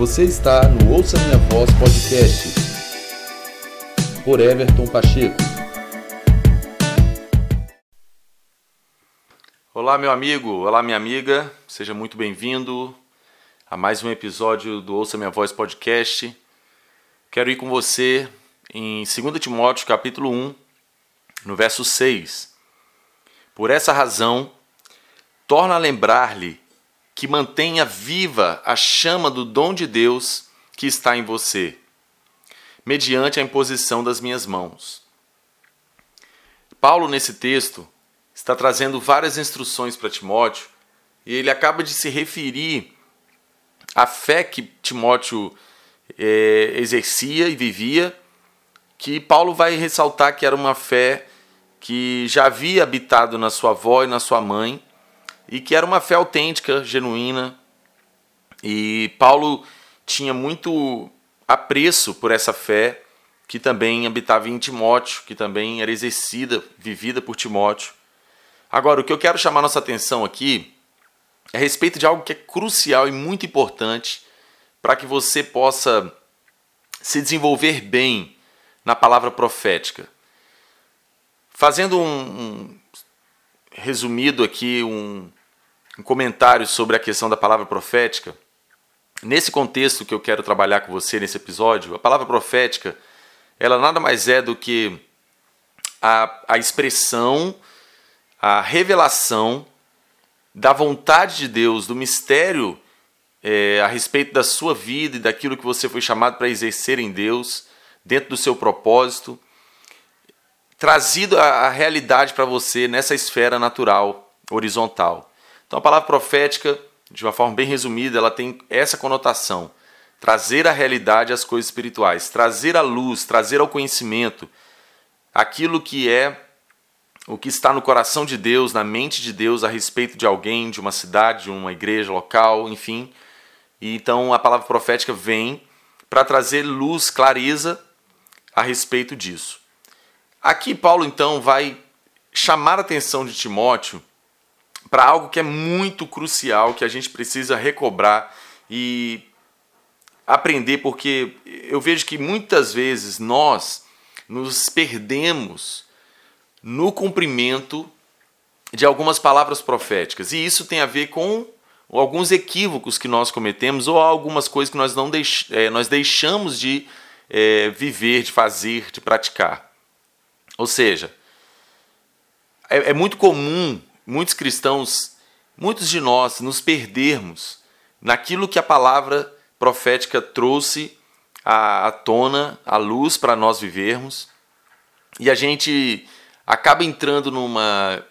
Você está no Ouça Minha Voz Podcast por Everton Pacheco. Olá, meu amigo, olá, minha amiga, seja muito bem-vindo a mais um episódio do Ouça Minha Voz Podcast. Quero ir com você em 2 Timóteo, capítulo 1, no verso 6. Por essa razão, torna a lembrar-lhe que mantenha viva a chama do dom de Deus que está em você, mediante a imposição das minhas mãos. Paulo, nesse texto, está trazendo várias instruções para Timóteo e ele acaba de se referir à fé que Timóteo é, exercia e vivia, que Paulo vai ressaltar que era uma fé que já havia habitado na sua avó e na sua mãe e que era uma fé autêntica, genuína. E Paulo tinha muito apreço por essa fé que também habitava em Timóteo, que também era exercida, vivida por Timóteo. Agora, o que eu quero chamar nossa atenção aqui é a respeito de algo que é crucial e muito importante para que você possa se desenvolver bem na palavra profética. Fazendo um, um resumido aqui, um, um comentário sobre a questão da palavra profética. Nesse contexto que eu quero trabalhar com você nesse episódio, a palavra profética, ela nada mais é do que a, a expressão, a revelação da vontade de Deus, do mistério é, a respeito da sua vida e daquilo que você foi chamado para exercer em Deus, dentro do seu propósito, trazido a realidade para você nessa esfera natural, horizontal. Então a palavra profética, de uma forma bem resumida, ela tem essa conotação: trazer a realidade às coisas espirituais, trazer a luz, trazer ao conhecimento aquilo que é o que está no coração de Deus, na mente de Deus a respeito de alguém, de uma cidade, de uma igreja local, enfim. E então a palavra profética vem para trazer luz, clareza a respeito disso. Aqui Paulo então vai chamar a atenção de Timóteo para algo que é muito crucial, que a gente precisa recobrar e aprender, porque eu vejo que muitas vezes nós nos perdemos no cumprimento de algumas palavras proféticas. E isso tem a ver com alguns equívocos que nós cometemos ou algumas coisas que nós, não deix é, nós deixamos de é, viver, de fazer, de praticar. Ou seja, é, é muito comum muitos cristãos, muitos de nós, nos perdermos naquilo que a palavra profética trouxe à tona, à luz para nós vivermos, e a gente acaba entrando numa,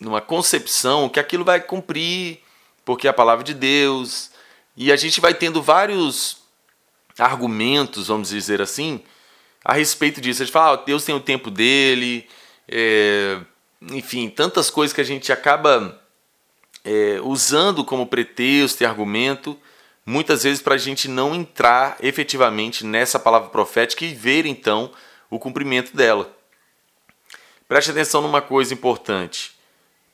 numa concepção que aquilo vai cumprir, porque é a palavra de Deus, e a gente vai tendo vários argumentos, vamos dizer assim, a respeito disso. A gente fala, ah, Deus tem o tempo dele, é, enfim, tantas coisas que a gente acaba é, usando como pretexto e argumento, muitas vezes para a gente não entrar efetivamente nessa palavra profética e ver então o cumprimento dela. Preste atenção numa coisa importante.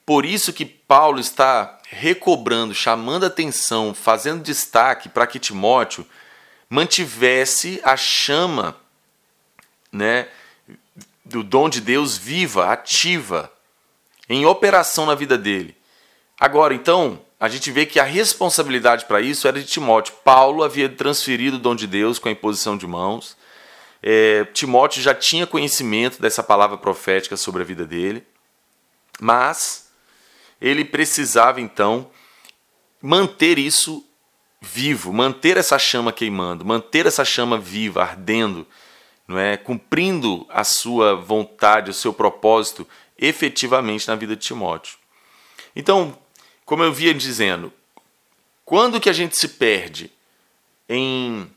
Por isso que Paulo está recobrando, chamando atenção, fazendo destaque para que Timóteo mantivesse a chama, né, do dom de Deus viva, ativa, em operação na vida dele. Agora, então, a gente vê que a responsabilidade para isso era de Timóteo. Paulo havia transferido o dom de Deus com a imposição de mãos. É, Timóteo já tinha conhecimento dessa palavra profética sobre a vida dele, mas ele precisava então manter isso vivo, manter essa chama queimando, manter essa chama viva, ardendo, não é, cumprindo a sua vontade, o seu propósito efetivamente na vida de Timóteo. Então, como eu via dizendo, quando que a gente se perde em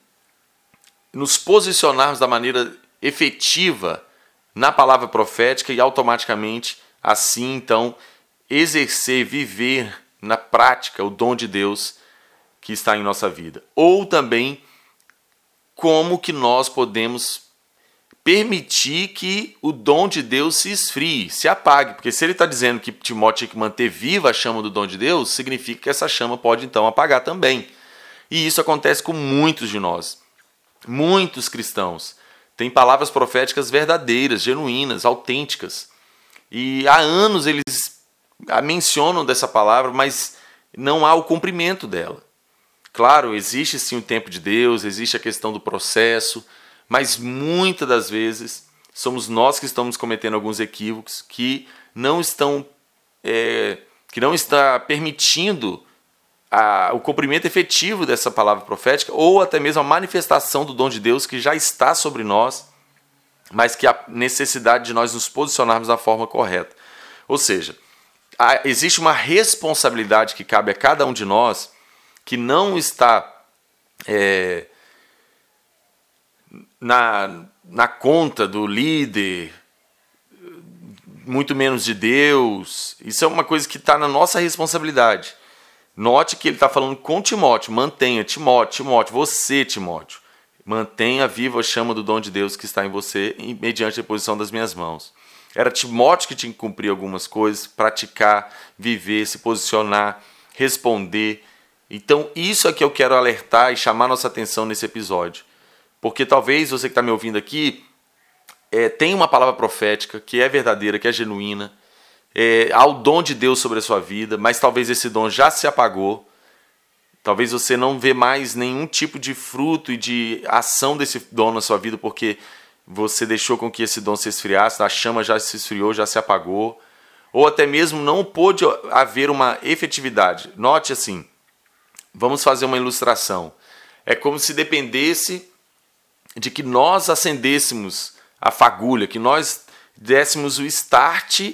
nos posicionarmos da maneira efetiva na palavra profética e automaticamente assim então exercer, viver na prática o dom de Deus que está em nossa vida. Ou também como que nós podemos permitir que o dom de Deus se esfrie, se apague. Porque se ele está dizendo que Timóteo tinha que manter viva a chama do dom de Deus, significa que essa chama pode então apagar também. E isso acontece com muitos de nós. Muitos cristãos têm palavras proféticas verdadeiras, genuínas, autênticas. E há anos eles mencionam dessa palavra, mas não há o cumprimento dela. Claro, existe sim o tempo de Deus, existe a questão do processo, mas muitas das vezes somos nós que estamos cometendo alguns equívocos que não estão é, que não está permitindo a, o cumprimento efetivo dessa palavra profética ou até mesmo a manifestação do dom de Deus que já está sobre nós, mas que há necessidade de nós nos posicionarmos da forma correta. Ou seja, existe uma responsabilidade que cabe a cada um de nós que não está é, na, na conta do líder, muito menos de Deus. Isso é uma coisa que está na nossa responsabilidade. Note que ele está falando com Timóteo. Mantenha, Timóteo, Timóteo, você, Timóteo. Mantenha viva a chama do dom de Deus que está em você, mediante a posição das minhas mãos. Era Timóteo que tinha que cumprir algumas coisas, praticar, viver, se posicionar, responder. Então, isso é que eu quero alertar e chamar nossa atenção nesse episódio. Porque talvez você que está me ouvindo aqui é, tem uma palavra profética que é verdadeira, que é genuína, é, há o dom de Deus sobre a sua vida, mas talvez esse dom já se apagou. Talvez você não vê mais nenhum tipo de fruto e de ação desse dom na sua vida porque você deixou com que esse dom se esfriasse, a chama já se esfriou, já se apagou, ou até mesmo não pôde haver uma efetividade. Note assim, vamos fazer uma ilustração. É como se dependesse de que nós acendêssemos a fagulha, que nós dessemos o start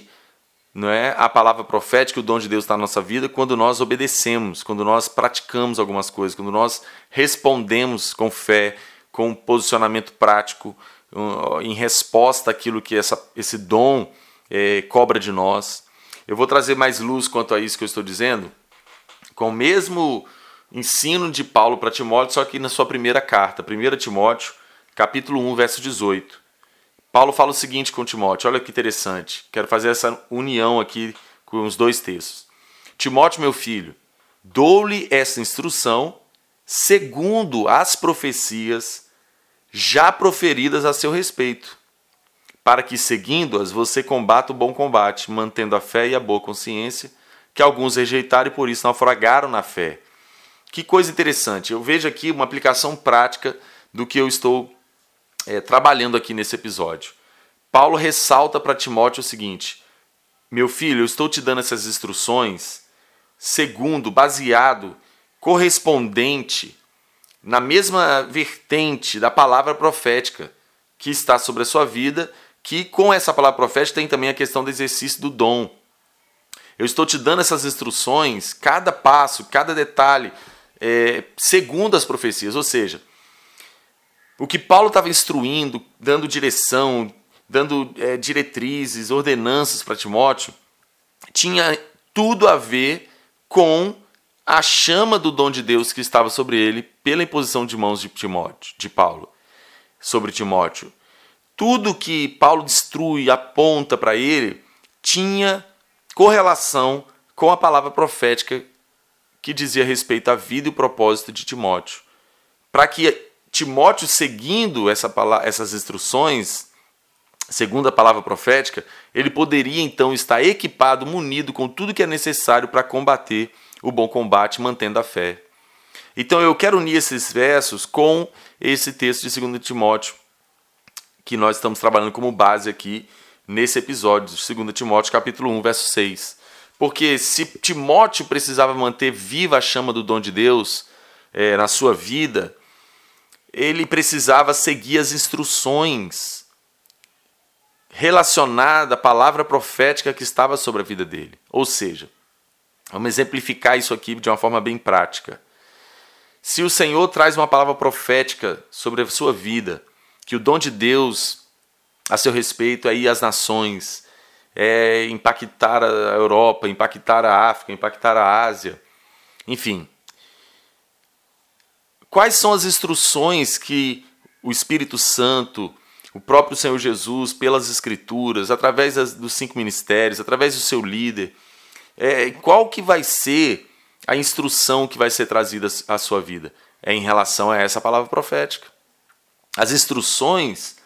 não é a palavra profética, o dom de Deus está na nossa vida quando nós obedecemos, quando nós praticamos algumas coisas, quando nós respondemos com fé, com posicionamento prático, em resposta àquilo que essa, esse dom é, cobra de nós. Eu vou trazer mais luz quanto a isso que eu estou dizendo, com o mesmo ensino de Paulo para Timóteo, só que na sua primeira carta, 1 Timóteo, capítulo 1, verso 18. Paulo fala o seguinte com Timóteo, olha que interessante. Quero fazer essa união aqui com os dois textos. Timóteo, meu filho, dou-lhe essa instrução segundo as profecias já proferidas a seu respeito, para que, seguindo-as, você combata o bom combate, mantendo a fé e a boa consciência, que alguns rejeitaram e por isso naufragaram na fé. Que coisa interessante. Eu vejo aqui uma aplicação prática do que eu estou é, trabalhando aqui nesse episódio. Paulo ressalta para Timóteo o seguinte: Meu filho, eu estou te dando essas instruções segundo, baseado, correspondente na mesma vertente da palavra profética que está sobre a sua vida, que com essa palavra profética tem também a questão do exercício do dom. Eu estou te dando essas instruções, cada passo, cada detalhe, é, segundo as profecias, ou seja, o que Paulo estava instruindo, dando direção, dando é, diretrizes, ordenanças para Timóteo, tinha tudo a ver com a chama do dom de Deus que estava sobre ele pela imposição de mãos de Timóteo, de Paulo, sobre Timóteo. Tudo que Paulo destrui, aponta para ele, tinha correlação com a palavra profética que dizia respeito à vida e propósito de Timóteo. Para que Timóteo, seguindo essa, essas instruções, segundo a palavra profética, ele poderia então estar equipado, munido com tudo que é necessário para combater o bom combate, mantendo a fé. Então eu quero unir esses versos com esse texto de 2 Timóteo, que nós estamos trabalhando como base aqui nesse episódio, 2 Timóteo capítulo 1, verso 6. Porque se Timóteo precisava manter viva a chama do dom de Deus é, na sua vida, ele precisava seguir as instruções relacionadas à palavra profética que estava sobre a vida dele. Ou seja, vamos exemplificar isso aqui de uma forma bem prática. Se o Senhor traz uma palavra profética sobre a sua vida, que o dom de Deus a seu respeito aí as nações, é impactar a Europa, impactar a África, impactar a Ásia, enfim, Quais são as instruções que o Espírito Santo, o próprio Senhor Jesus, pelas Escrituras, através das, dos cinco ministérios, através do seu líder, é, qual que vai ser a instrução que vai ser trazida à sua vida? É em relação a essa palavra profética. As instruções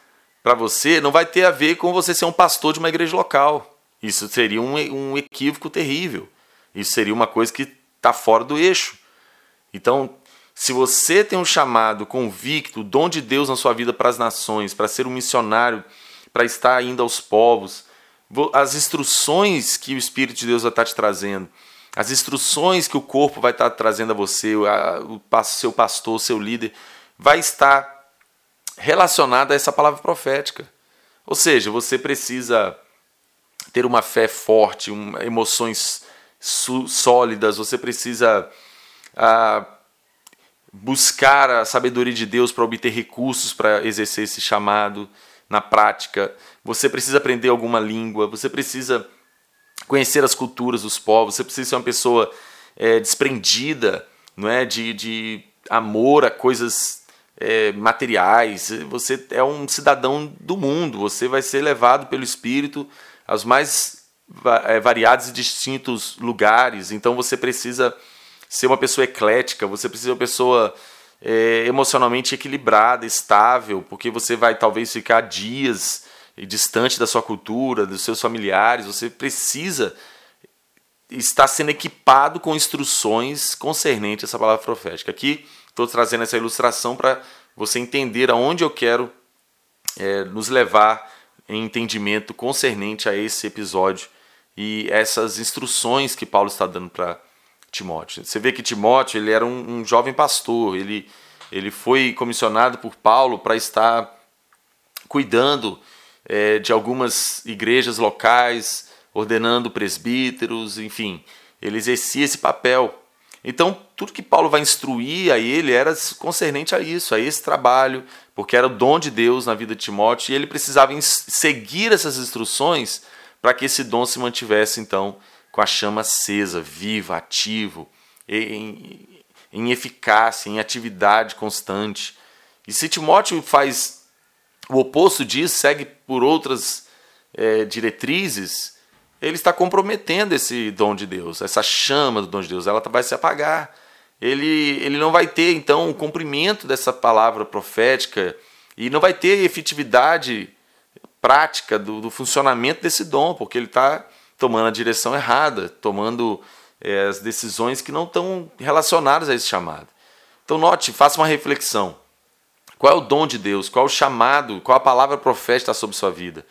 para você não vai ter a ver com você ser um pastor de uma igreja local. Isso seria um, um equívoco terrível. Isso seria uma coisa que está fora do eixo. Então, se você tem um chamado convicto, o dom de Deus na sua vida para as nações, para ser um missionário, para estar ainda aos povos, as instruções que o Espírito de Deus vai estar te trazendo, as instruções que o corpo vai estar trazendo a você, o seu pastor, o seu líder, vai estar relacionada a essa palavra profética. Ou seja, você precisa ter uma fé forte, um, emoções sólidas, você precisa ah, buscar a sabedoria de Deus para obter recursos para exercer esse chamado na prática. Você precisa aprender alguma língua, você precisa conhecer as culturas dos povos, você precisa ser uma pessoa é, desprendida não é, de, de amor a coisas é, materiais. Você é um cidadão do mundo, você vai ser levado pelo Espírito aos mais é, variados e distintos lugares, então você precisa ser uma pessoa eclética, você precisa ser uma pessoa é, emocionalmente equilibrada, estável, porque você vai talvez ficar dias distante da sua cultura, dos seus familiares, você precisa estar sendo equipado com instruções concernentes a essa palavra profética. Aqui estou trazendo essa ilustração para você entender aonde eu quero é, nos levar em entendimento concernente a esse episódio e essas instruções que Paulo está dando para Timóteo. Você vê que Timóteo ele era um, um jovem pastor, ele, ele foi comissionado por Paulo para estar cuidando é, de algumas igrejas locais, ordenando presbíteros, enfim, ele exercia esse papel. Então, tudo que Paulo vai instruir a ele era concernente a isso, a esse trabalho, porque era o dom de Deus na vida de Timóteo e ele precisava seguir essas instruções para que esse dom se mantivesse, então, com a chama acesa, viva, ativo, em, em eficácia, em atividade constante. E se Timóteo faz o oposto disso, segue por outras é, diretrizes, ele está comprometendo esse dom de Deus, essa chama do dom de Deus, ela vai se apagar. Ele, ele não vai ter, então, o cumprimento dessa palavra profética e não vai ter efetividade prática do, do funcionamento desse dom, porque ele está tomando a direção errada, tomando é, as decisões que não estão relacionadas a esse chamado. Então, note, faça uma reflexão. Qual é o dom de Deus? Qual é o chamado? Qual a palavra profética sobre sua vida?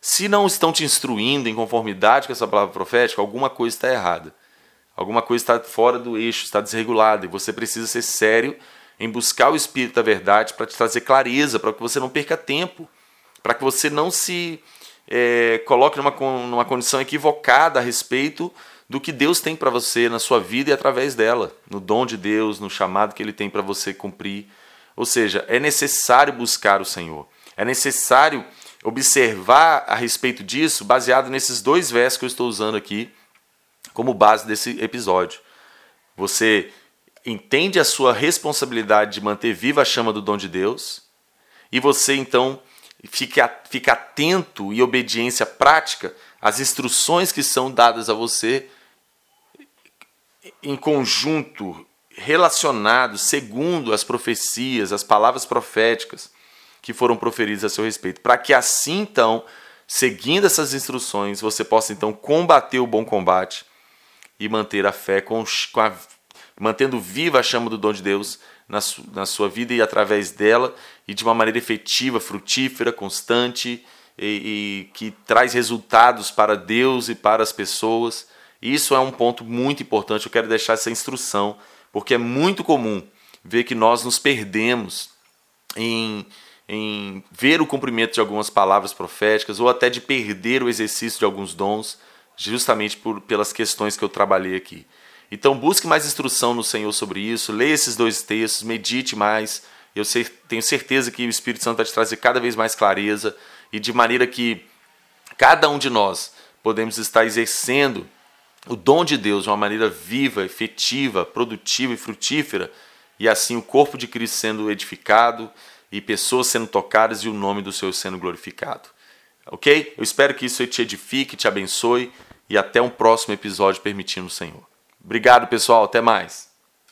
Se não estão te instruindo em conformidade com essa palavra profética, alguma coisa está errada. Alguma coisa está fora do eixo, está desregulada. E você precisa ser sério em buscar o Espírito da verdade para te trazer clareza, para que você não perca tempo, para que você não se é, coloque numa, numa condição equivocada a respeito do que Deus tem para você na sua vida e através dela, no dom de Deus, no chamado que Ele tem para você cumprir. Ou seja, é necessário buscar o Senhor. É necessário observar a respeito disso, baseado nesses dois versos que eu estou usando aqui como base desse episódio. Você entende a sua responsabilidade de manter viva a chama do dom de Deus, e você então fique, fique atento e obediência prática às instruções que são dadas a você em conjunto, relacionados, segundo as profecias, as palavras proféticas que foram proferidas a seu respeito, para que assim então, seguindo essas instruções, você possa então combater o bom combate e manter a fé com, com a, mantendo viva a chama do dom de Deus na, su, na sua vida e através dela e de uma maneira efetiva, frutífera, constante e, e que traz resultados para Deus e para as pessoas. Isso é um ponto muito importante. Eu quero deixar essa instrução, porque é muito comum ver que nós nos perdemos em, em ver o cumprimento de algumas palavras proféticas ou até de perder o exercício de alguns dons, justamente por, pelas questões que eu trabalhei aqui. Então busque mais instrução no Senhor sobre isso, leia esses dois textos, medite mais. Eu tenho certeza que o Espírito Santo vai te trazer cada vez mais clareza e de maneira que cada um de nós podemos estar exercendo o dom de Deus de uma maneira viva, efetiva, produtiva e frutífera, e assim o corpo de Cristo sendo edificado e pessoas sendo tocadas e o nome do Senhor sendo glorificado. Ok? Eu espero que isso te edifique, te abençoe e até um próximo episódio, permitindo o Senhor. Obrigado, pessoal. Até mais.